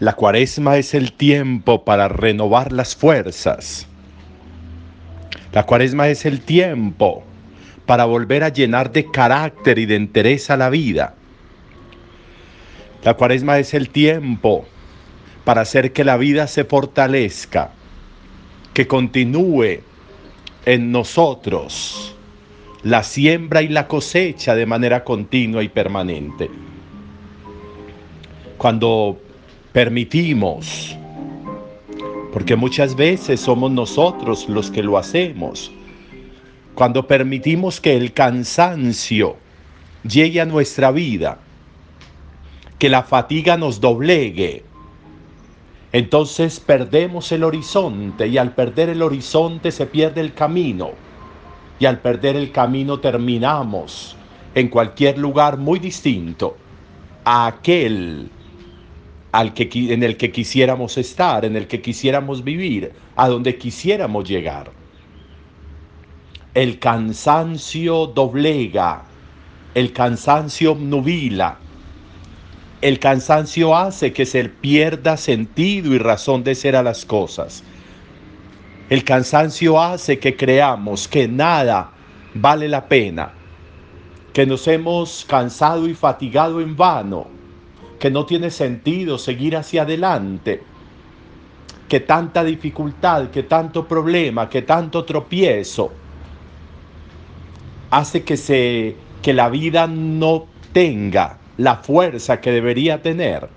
La cuaresma es el tiempo para renovar las fuerzas. La cuaresma es el tiempo para volver a llenar de carácter y de entereza la vida. La cuaresma es el tiempo para hacer que la vida se fortalezca, que continúe en nosotros la siembra y la cosecha de manera continua y permanente. Cuando permitimos, porque muchas veces somos nosotros los que lo hacemos, cuando permitimos que el cansancio llegue a nuestra vida, que la fatiga nos doblegue, entonces perdemos el horizonte y al perder el horizonte se pierde el camino. Y al perder el camino terminamos en cualquier lugar muy distinto a aquel al que, en el que quisiéramos estar, en el que quisiéramos vivir, a donde quisiéramos llegar. El cansancio doblega, el cansancio nubila, el cansancio hace que se pierda sentido y razón de ser a las cosas. El cansancio hace que creamos que nada vale la pena, que nos hemos cansado y fatigado en vano, que no tiene sentido seguir hacia adelante, que tanta dificultad, que tanto problema, que tanto tropiezo hace que se que la vida no tenga la fuerza que debería tener.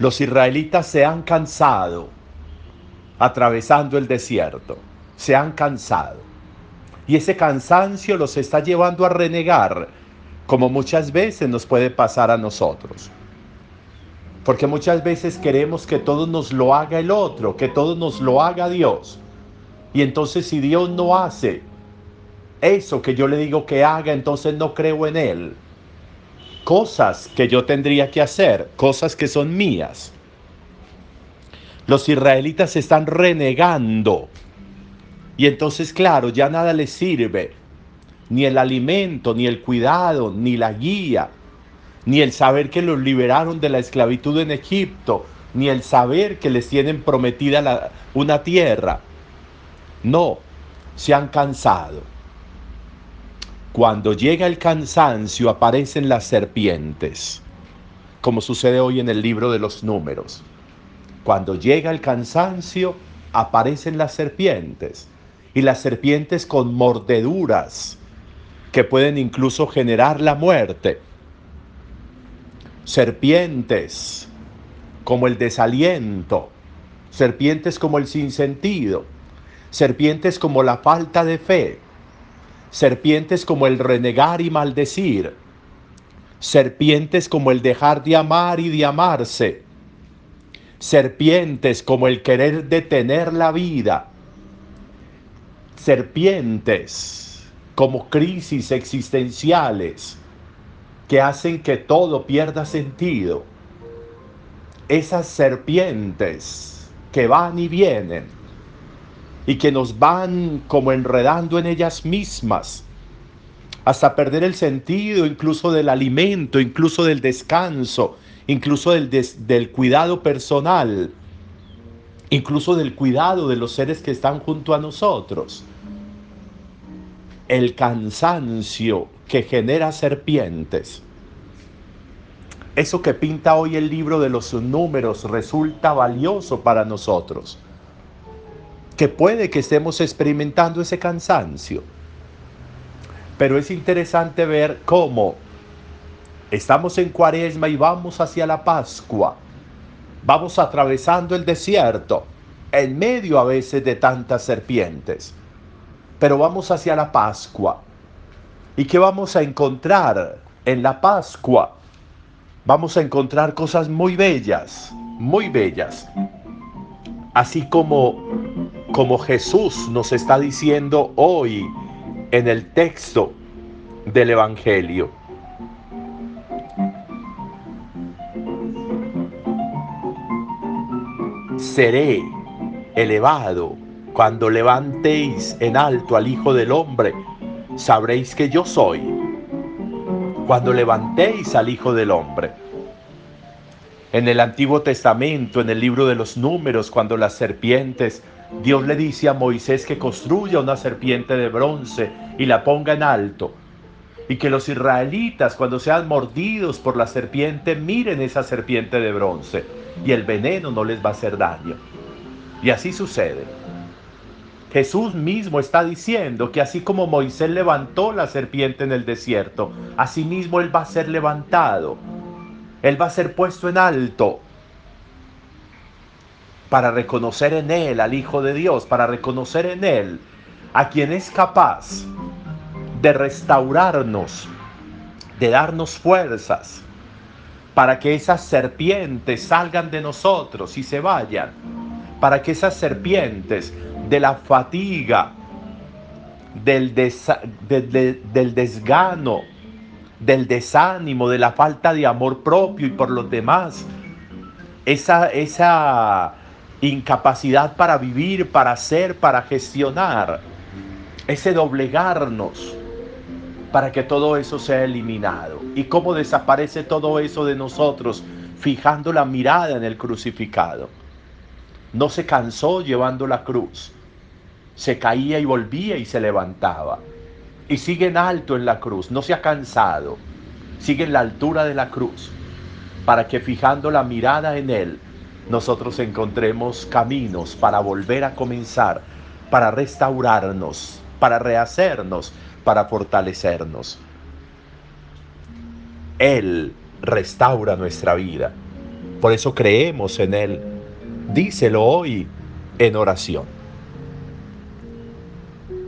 Los israelitas se han cansado atravesando el desierto, se han cansado. Y ese cansancio los está llevando a renegar como muchas veces nos puede pasar a nosotros. Porque muchas veces queremos que todo nos lo haga el otro, que todo nos lo haga Dios. Y entonces si Dios no hace eso que yo le digo que haga, entonces no creo en Él. Cosas que yo tendría que hacer, cosas que son mías. Los israelitas están renegando. Y entonces, claro, ya nada les sirve ni el alimento, ni el cuidado, ni la guía, ni el saber que los liberaron de la esclavitud en Egipto, ni el saber que les tienen prometida una tierra. No, se han cansado. Cuando llega el cansancio aparecen las serpientes, como sucede hoy en el libro de los números. Cuando llega el cansancio aparecen las serpientes, y las serpientes con mordeduras, que pueden incluso generar la muerte. Serpientes como el desaliento, serpientes como el sinsentido, serpientes como la falta de fe, serpientes como el renegar y maldecir, serpientes como el dejar de amar y de amarse, serpientes como el querer detener la vida, serpientes como crisis existenciales que hacen que todo pierda sentido. Esas serpientes que van y vienen y que nos van como enredando en ellas mismas hasta perder el sentido incluso del alimento, incluso del descanso, incluso del, del cuidado personal, incluso del cuidado de los seres que están junto a nosotros el cansancio que genera serpientes. Eso que pinta hoy el libro de los números resulta valioso para nosotros. Que puede que estemos experimentando ese cansancio. Pero es interesante ver cómo estamos en cuaresma y vamos hacia la Pascua. Vamos atravesando el desierto, en medio a veces de tantas serpientes pero vamos hacia la Pascua. ¿Y qué vamos a encontrar en la Pascua? Vamos a encontrar cosas muy bellas, muy bellas. Así como como Jesús nos está diciendo hoy en el texto del evangelio. Seré elevado cuando levantéis en alto al Hijo del Hombre, sabréis que yo soy. Cuando levantéis al Hijo del Hombre. En el Antiguo Testamento, en el libro de los números, cuando las serpientes, Dios le dice a Moisés que construya una serpiente de bronce y la ponga en alto. Y que los israelitas, cuando sean mordidos por la serpiente, miren esa serpiente de bronce y el veneno no les va a hacer daño. Y así sucede. Jesús mismo está diciendo que así como Moisés levantó la serpiente en el desierto, así mismo Él va a ser levantado. Él va a ser puesto en alto para reconocer en Él al Hijo de Dios, para reconocer en Él a quien es capaz de restaurarnos, de darnos fuerzas, para que esas serpientes salgan de nosotros y se vayan, para que esas serpientes de la fatiga, del, del desgano, del desánimo, de la falta de amor propio y por los demás. Esa, esa incapacidad para vivir, para hacer, para gestionar. Ese doblegarnos para que todo eso sea eliminado. ¿Y cómo desaparece todo eso de nosotros fijando la mirada en el crucificado? No se cansó llevando la cruz. Se caía y volvía y se levantaba y sigue en alto en la cruz, no se ha cansado, sigue en la altura de la cruz, para que fijando la mirada en Él, nosotros encontremos caminos para volver a comenzar, para restaurarnos, para rehacernos, para fortalecernos. Él restaura nuestra vida. Por eso creemos en Él. Díselo hoy en oración.